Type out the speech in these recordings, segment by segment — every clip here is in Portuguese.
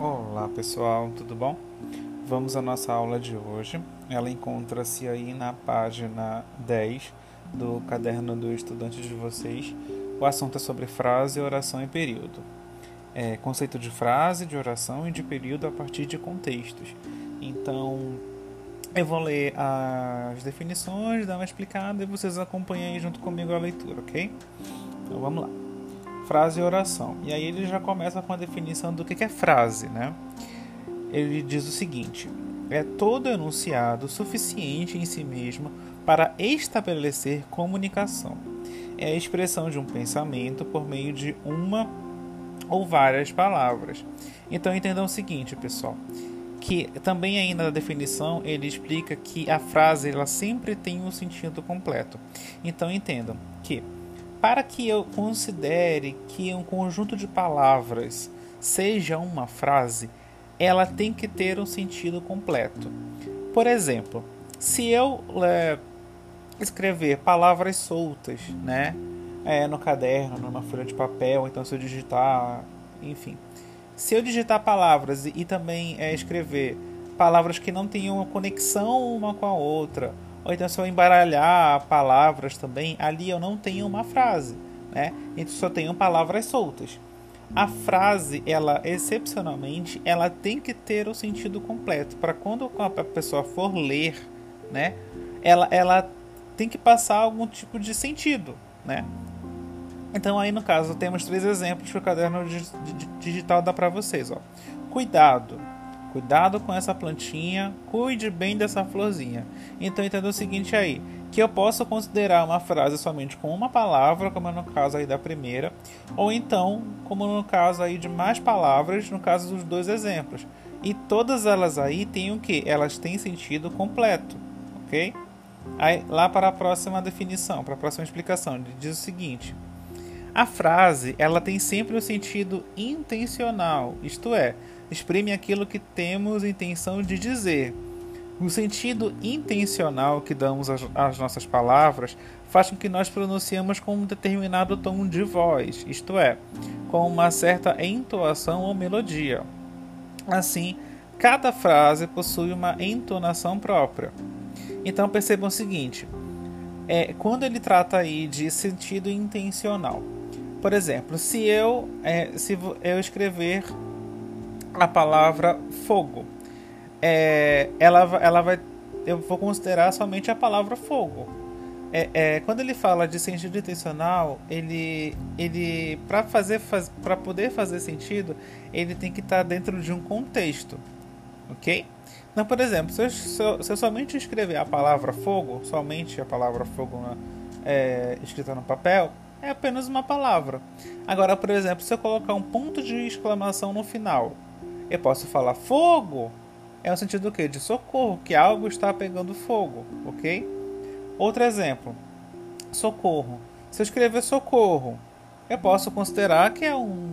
Olá pessoal, tudo bom? Vamos à nossa aula de hoje. Ela encontra-se aí na página 10 do caderno do estudante de vocês. O assunto é sobre frase, oração e período. É, conceito de frase, de oração e de período a partir de contextos. Então, eu vou ler as definições, dar uma explicada e vocês acompanhem aí junto comigo a leitura, ok? Então vamos lá frase e oração. E aí ele já começa com a definição do que é frase, né? Ele diz o seguinte: é todo enunciado suficiente em si mesmo para estabelecer comunicação. É a expressão de um pensamento por meio de uma ou várias palavras. Então entendam o seguinte, pessoal, que também aí na definição ele explica que a frase ela sempre tem um sentido completo. Então entendam que para que eu considere que um conjunto de palavras seja uma frase, ela tem que ter um sentido completo. Por exemplo, se eu é, escrever palavras soltas, né, é, no caderno, numa folha de papel, então se eu digitar, enfim, se eu digitar palavras e, e também é, escrever palavras que não tenham uma conexão uma com a outra, ou então se eu embaralhar palavras também, ali eu não tenho uma frase, né? Então só tenho palavras soltas. A frase, ela excepcionalmente, ela tem que ter o sentido completo para quando a pessoa for ler, né? Ela, ela tem que passar algum tipo de sentido, né? Então aí no caso temos três exemplos que o caderno digital dá para vocês, ó. Cuidado, Cuidado com essa plantinha, cuide bem dessa florzinha. Então entenda o seguinte aí, que eu posso considerar uma frase somente com uma palavra, como é no caso aí da primeira, ou então, como no caso aí de mais palavras, no caso dos dois exemplos. E todas elas aí têm o que? Elas têm sentido completo, ok? Aí, lá para a próxima definição, para a próxima explicação, diz o seguinte: a frase ela tem sempre o sentido intencional, isto é, exprime aquilo que temos intenção de dizer. O sentido intencional que damos às nossas palavras faz com que nós pronunciemos com um determinado tom de voz, isto é, com uma certa entoação ou melodia. Assim, cada frase possui uma entonação própria. Então percebam o seguinte: é, quando ele trata aí de sentido intencional, por exemplo, se eu, é, se eu escrever a palavra fogo. É, ela, ela vai, eu vou considerar somente a palavra fogo. É, é, quando ele fala de sentido intencional, ele, ele para fazer, faz, para poder fazer sentido, ele tem que estar dentro de um contexto, ok? Então, por exemplo, se eu, se eu, se eu somente escrever a palavra fogo, somente a palavra fogo na, é, escrita no papel, é apenas uma palavra. Agora, por exemplo, se eu colocar um ponto de exclamação no final, eu posso falar fogo, é no sentido do quê? De socorro, que algo está pegando fogo, ok? Outro exemplo, socorro. Se eu escrever socorro, eu posso considerar que é um,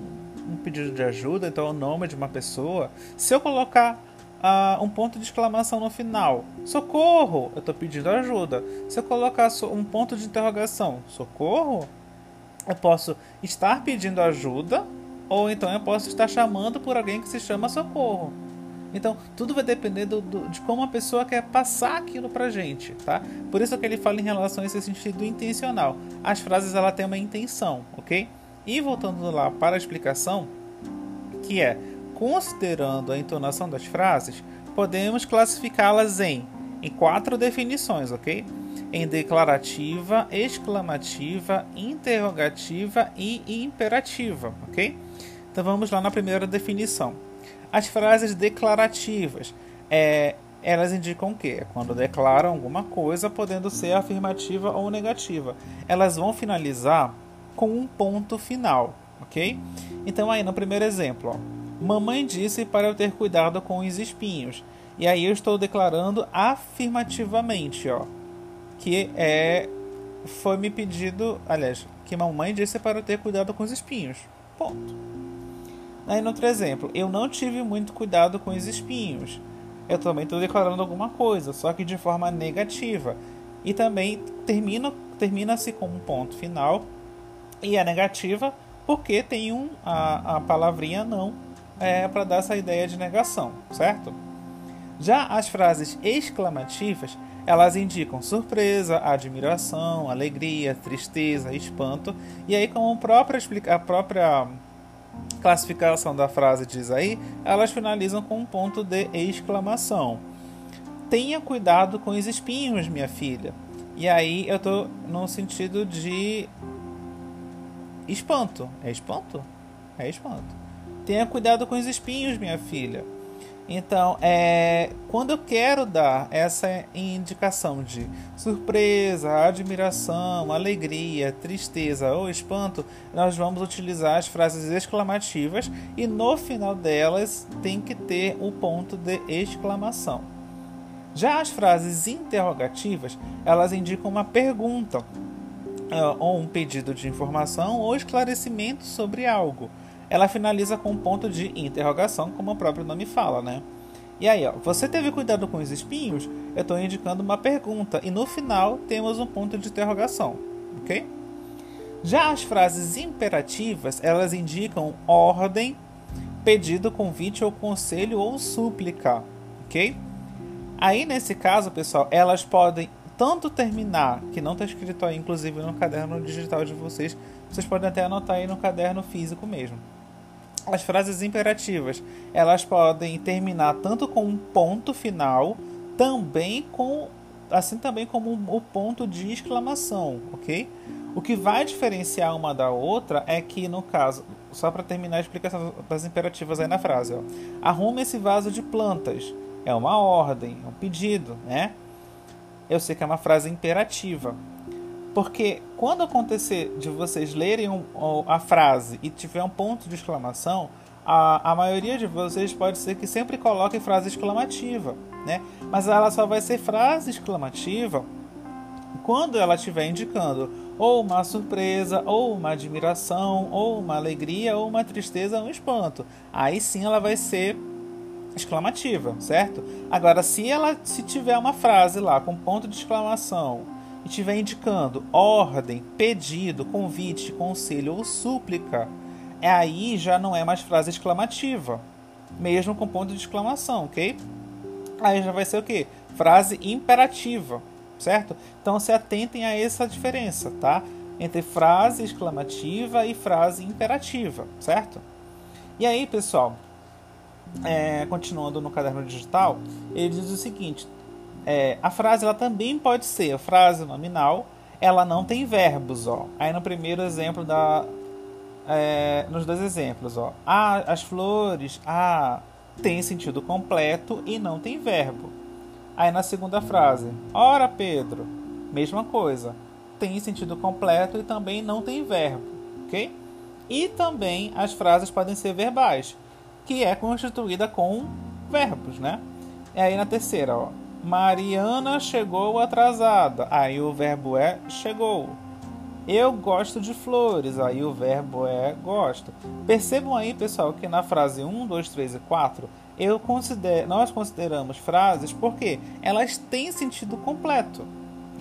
um pedido de ajuda, então é o nome de uma pessoa. Se eu colocar uh, um ponto de exclamação no final, socorro, eu estou pedindo ajuda. Se eu colocar um ponto de interrogação, socorro, eu posso estar pedindo ajuda ou então eu posso estar chamando por alguém que se chama socorro. Então, tudo vai depender do, do, de como a pessoa quer passar aquilo pra gente, tá? Por isso que ele fala em relação a esse sentido intencional. As frases, ela tem uma intenção, ok? E voltando lá para a explicação, que é, considerando a entonação das frases, podemos classificá-las em, em quatro definições, ok? Em declarativa, exclamativa, interrogativa e imperativa, ok? Então vamos lá na primeira definição. As frases declarativas, é, elas indicam o quê? Quando declaram alguma coisa, podendo ser afirmativa ou negativa. Elas vão finalizar com um ponto final, ok? Então aí no primeiro exemplo, ó, mamãe disse para eu ter cuidado com os espinhos. E aí eu estou declarando afirmativamente, ó, que é foi me pedido, aliás, que mamãe disse para eu ter cuidado com os espinhos. Ponto. Aí no outro exemplo, eu não tive muito cuidado com os espinhos. Eu também estou declarando alguma coisa, só que de forma negativa. E também termina termina-se com um ponto final e é negativa porque tem um, a, a palavrinha não é, para dar essa ideia de negação, certo? Já as frases exclamativas, elas indicam surpresa, admiração, alegria, tristeza, espanto. E aí, como a própria, a própria classificação da frase diz aí, elas finalizam com um ponto de exclamação. Tenha cuidado com os espinhos, minha filha. E aí eu tô no sentido de espanto. É espanto? É espanto. Tenha cuidado com os espinhos, minha filha. Então, é, quando eu quero dar essa indicação de surpresa, admiração, alegria, tristeza ou espanto, nós vamos utilizar as frases exclamativas e no final delas tem que ter o ponto de exclamação. Já as frases interrogativas, elas indicam uma pergunta, ou um pedido de informação ou esclarecimento sobre algo ela finaliza com um ponto de interrogação, como o próprio nome fala, né? E aí, ó, você teve cuidado com os espinhos? Eu estou indicando uma pergunta e no final temos um ponto de interrogação, ok? Já as frases imperativas, elas indicam ordem, pedido, convite ou conselho ou súplica, ok? Aí nesse caso, pessoal, elas podem tanto terminar, que não está escrito aí, inclusive no caderno digital de vocês, vocês podem até anotar aí no caderno físico mesmo. As frases imperativas, elas podem terminar tanto com um ponto final, também com assim também como o ponto de exclamação, ok? O que vai diferenciar uma da outra é que, no caso, só para terminar a explicação das imperativas aí na frase, ó, arrume esse vaso de plantas. É uma ordem, é um pedido, né? Eu sei que é uma frase imperativa. Porque quando acontecer de vocês lerem um, a frase e tiver um ponto de exclamação, a, a maioria de vocês pode ser que sempre coloque frase exclamativa, né? Mas ela só vai ser frase exclamativa quando ela estiver indicando ou uma surpresa, ou uma admiração, ou uma alegria, ou uma tristeza, um espanto. Aí sim ela vai ser exclamativa, certo? Agora, se ela se tiver uma frase lá com ponto de exclamação e estiver indicando ordem, pedido, convite, conselho ou súplica, é aí já não é mais frase exclamativa, mesmo com ponto de exclamação, ok? Aí já vai ser o que? Frase imperativa, certo? Então se atentem a essa diferença, tá? Entre frase exclamativa e frase imperativa, certo? E aí, pessoal, é, continuando no caderno digital, ele diz o seguinte: é, a frase ela também pode ser a frase nominal, ela não tem verbos, ó. Aí no primeiro exemplo da é, nos dois exemplos, ó. Ah, as flores, ah, tem sentido completo e não tem verbo. Aí na segunda frase, ora Pedro, mesma coisa, tem sentido completo e também não tem verbo, ok? E também as frases podem ser verbais, que é constituída com verbos, né? E aí na terceira, ó, Mariana chegou atrasada. Aí o verbo é chegou. Eu gosto de flores. Aí o verbo é gosto. Percebam aí, pessoal, que na frase 1, 2, 3 e 4, eu considero, nós consideramos frases porque elas têm sentido completo,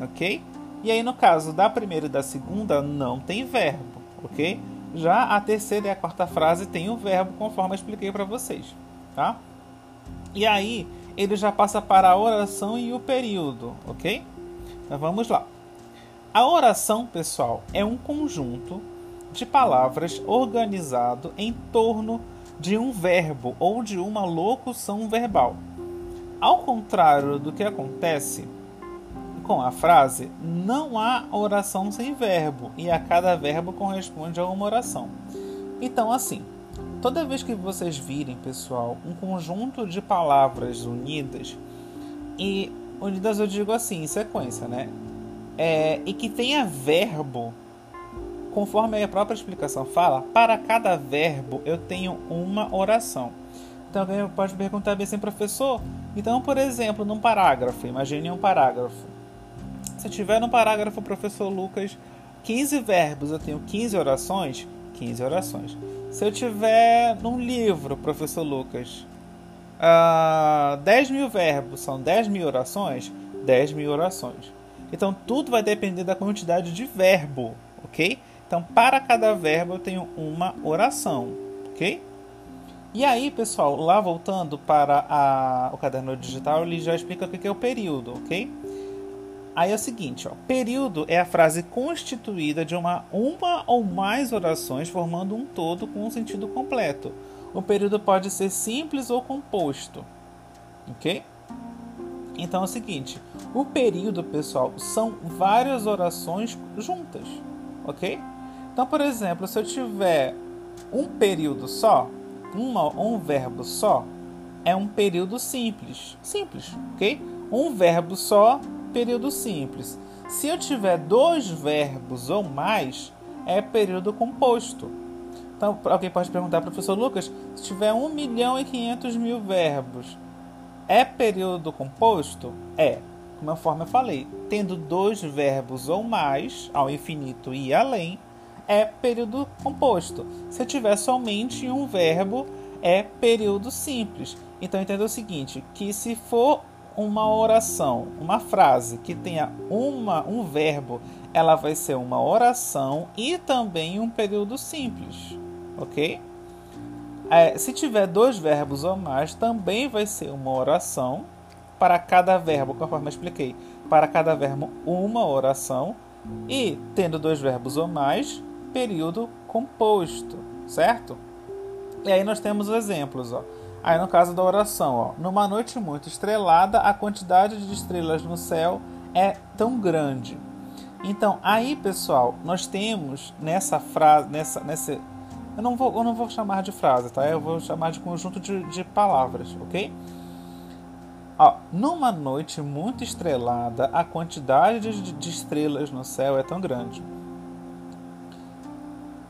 ok? E aí, no caso da primeira e da segunda, não tem verbo, ok? Já a terceira e a quarta frase tem o verbo, conforme eu expliquei para vocês, tá? E aí, ele já passa para a oração e o período, ok? Então vamos lá. A oração, pessoal, é um conjunto de palavras organizado em torno de um verbo ou de uma locução verbal. Ao contrário do que acontece com a frase, não há oração sem verbo e a cada verbo corresponde a uma oração. Então, assim, Toda vez que vocês virem, pessoal, um conjunto de palavras unidas, e unidas eu digo assim, em sequência, né? É, e que tenha verbo, conforme a própria explicação fala, para cada verbo eu tenho uma oração. Então alguém pode perguntar bem assim, professor, então, por exemplo, num parágrafo, imagine um parágrafo. Se tiver no parágrafo, professor Lucas, 15 verbos, eu tenho 15 orações, 15 orações. Se eu tiver num livro, professor Lucas, uh, ah, 10 mil verbos são 10 mil orações, 10 mil orações. Então tudo vai depender da quantidade de verbo, ok? Então para cada verbo eu tenho uma oração, ok? E aí, pessoal, lá voltando para a, o caderno digital, ele já explica o que é o período, ok? Aí é o seguinte, ó, período é a frase constituída de uma, uma ou mais orações formando um todo com um sentido completo. O período pode ser simples ou composto, ok? Então é o seguinte, o período, pessoal, são várias orações juntas, ok? Então, por exemplo, se eu tiver um período só, uma, um verbo só, é um período simples, simples, ok? Um verbo só período simples. Se eu tiver dois verbos ou mais, é período composto. Então, alguém pode perguntar, professor Lucas, se tiver 1 milhão e 500 mil verbos, é período composto? É. Conforme eu falei, tendo dois verbos ou mais, ao infinito e além, é período composto. Se eu tiver somente um verbo, é período simples. Então entenda o seguinte, que se for uma oração, uma frase que tenha uma, um verbo, ela vai ser uma oração e também um período simples, ok? É, se tiver dois verbos ou mais, também vai ser uma oração. Para cada verbo, conforme eu expliquei, para cada verbo, uma oração. E, tendo dois verbos ou mais, período composto, certo? E aí nós temos exemplos, ó. Aí no caso da oração, ó, numa noite muito estrelada, a quantidade de estrelas no céu é tão grande. Então, aí, pessoal, nós temos nessa frase, nessa, nessa eu não vou, eu não vou chamar de frase, tá? Eu vou chamar de conjunto de, de palavras, ok? Ó, numa noite muito estrelada, a quantidade de, de estrelas no céu é tão grande.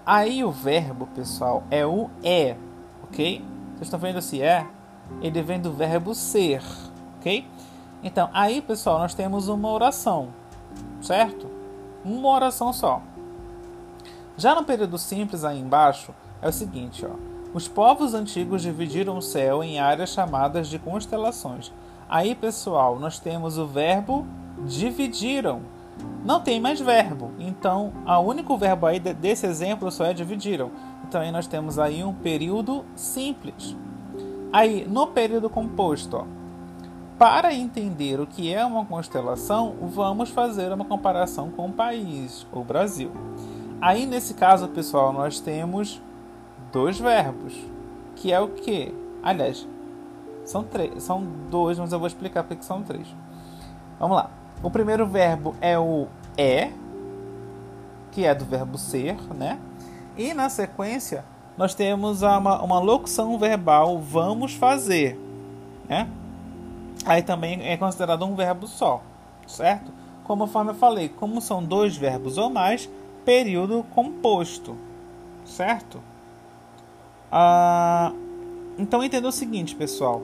Aí o verbo, pessoal, é o é, ok? Vocês estão vendo esse é? Ele vem do verbo ser, ok? Então, aí, pessoal, nós temos uma oração, certo? Uma oração só. Já no período simples aí embaixo, é o seguinte, ó. Os povos antigos dividiram o céu em áreas chamadas de constelações. Aí, pessoal, nós temos o verbo dividiram. Não tem mais verbo. Então, o único verbo aí desse exemplo só é dividiram. Então aí nós temos aí um período simples. Aí, no período composto, ó, para entender o que é uma constelação, vamos fazer uma comparação com o país, o Brasil. Aí, nesse caso, pessoal, nós temos dois verbos, que é o que? Aliás, são três, são dois, mas eu vou explicar porque são três. Vamos lá. O primeiro verbo é o é, que é do verbo ser, né? E na sequência, nós temos uma, uma locução verbal vamos fazer. Né? Aí também é considerado um verbo só, certo? Como eu falei, como são dois verbos ou mais, período composto, certo? Ah, então entenda o seguinte, pessoal,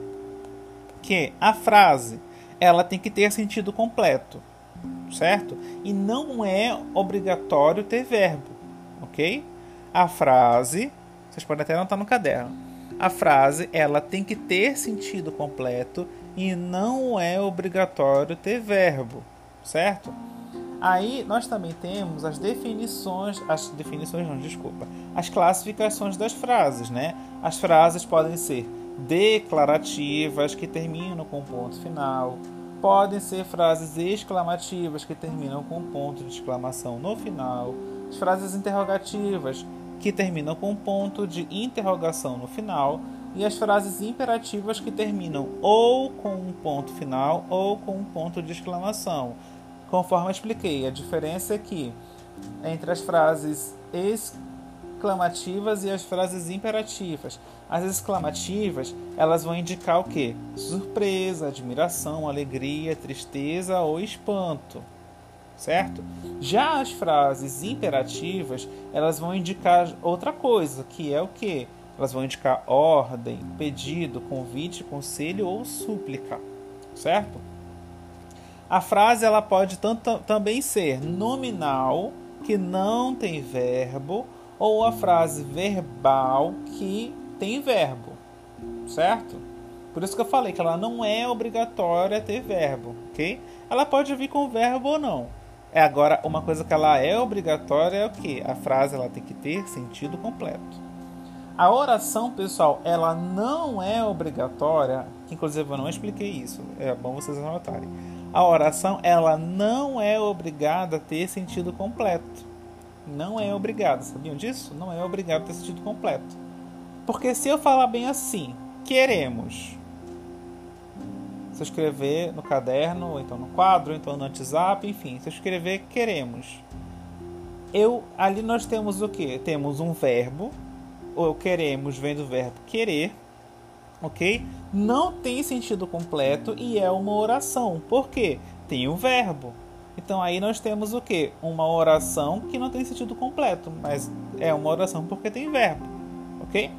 que a frase ela tem que ter sentido completo, certo? E não é obrigatório ter verbo, ok? A frase, vocês podem até anotar no caderno. A frase, ela tem que ter sentido completo e não é obrigatório ter verbo, certo? Aí nós também temos as definições, as definições não, desculpa, as classificações das frases, né? As frases podem ser declarativas que terminam com ponto final, podem ser frases exclamativas que terminam com ponto de exclamação no final, as frases interrogativas que terminam com ponto de interrogação no final, e as frases imperativas que terminam ou com um ponto final ou com um ponto de exclamação. Conforme expliquei, a diferença é que entre as frases exclamativas e as frases imperativas. As exclamativas, elas vão indicar o que? Surpresa, admiração, alegria, tristeza ou espanto certo? Já as frases imperativas, elas vão indicar outra coisa, que é o que? Elas vão indicar ordem, pedido, convite, conselho ou súplica, certo? A frase ela pode também ser nominal, que não tem verbo, ou a frase verbal que tem verbo, certo? Por isso que eu falei que ela não é obrigatória ter verbo, ok? Ela pode vir com verbo ou não. É agora uma coisa que ela é obrigatória é o que a frase ela tem que ter sentido completo. A oração, pessoal, ela não é obrigatória, inclusive eu não expliquei isso, é bom vocês anotarem. A oração, ela não é obrigada a ter sentido completo. Não é obrigada, sabiam disso? Não é obrigada a ter sentido completo. Porque se eu falar bem assim, queremos, se eu escrever no caderno, ou então no quadro, ou então no WhatsApp, enfim, se eu escrever queremos, eu ali nós temos o que? Temos um verbo, ou queremos vem do verbo querer, ok? Não tem sentido completo e é uma oração. Por quê? Tem o um verbo. Então aí nós temos o que? Uma oração que não tem sentido completo, mas é uma oração porque tem verbo, ok?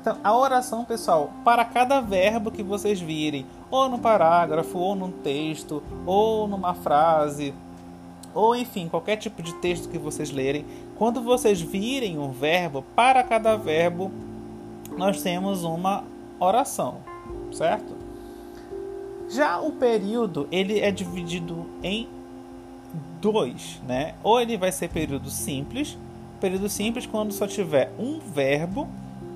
Então, a oração, pessoal, para cada verbo que vocês virem, ou no parágrafo, ou num texto, ou numa frase, ou enfim, qualquer tipo de texto que vocês lerem, quando vocês virem um verbo, para cada verbo nós temos uma oração, certo? Já o período, ele é dividido em dois, né? Ou ele vai ser período simples, período simples quando só tiver um verbo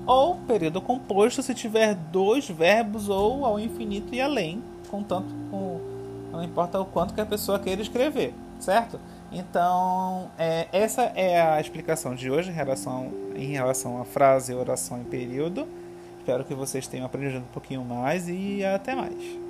ou período composto se tiver dois verbos ou ao infinito e além, contanto com não importa o quanto que a pessoa queira escrever, certo? Então, é, essa é a explicação de hoje em relação, em relação à frase, oração e período. Espero que vocês tenham aprendido um pouquinho mais e até mais.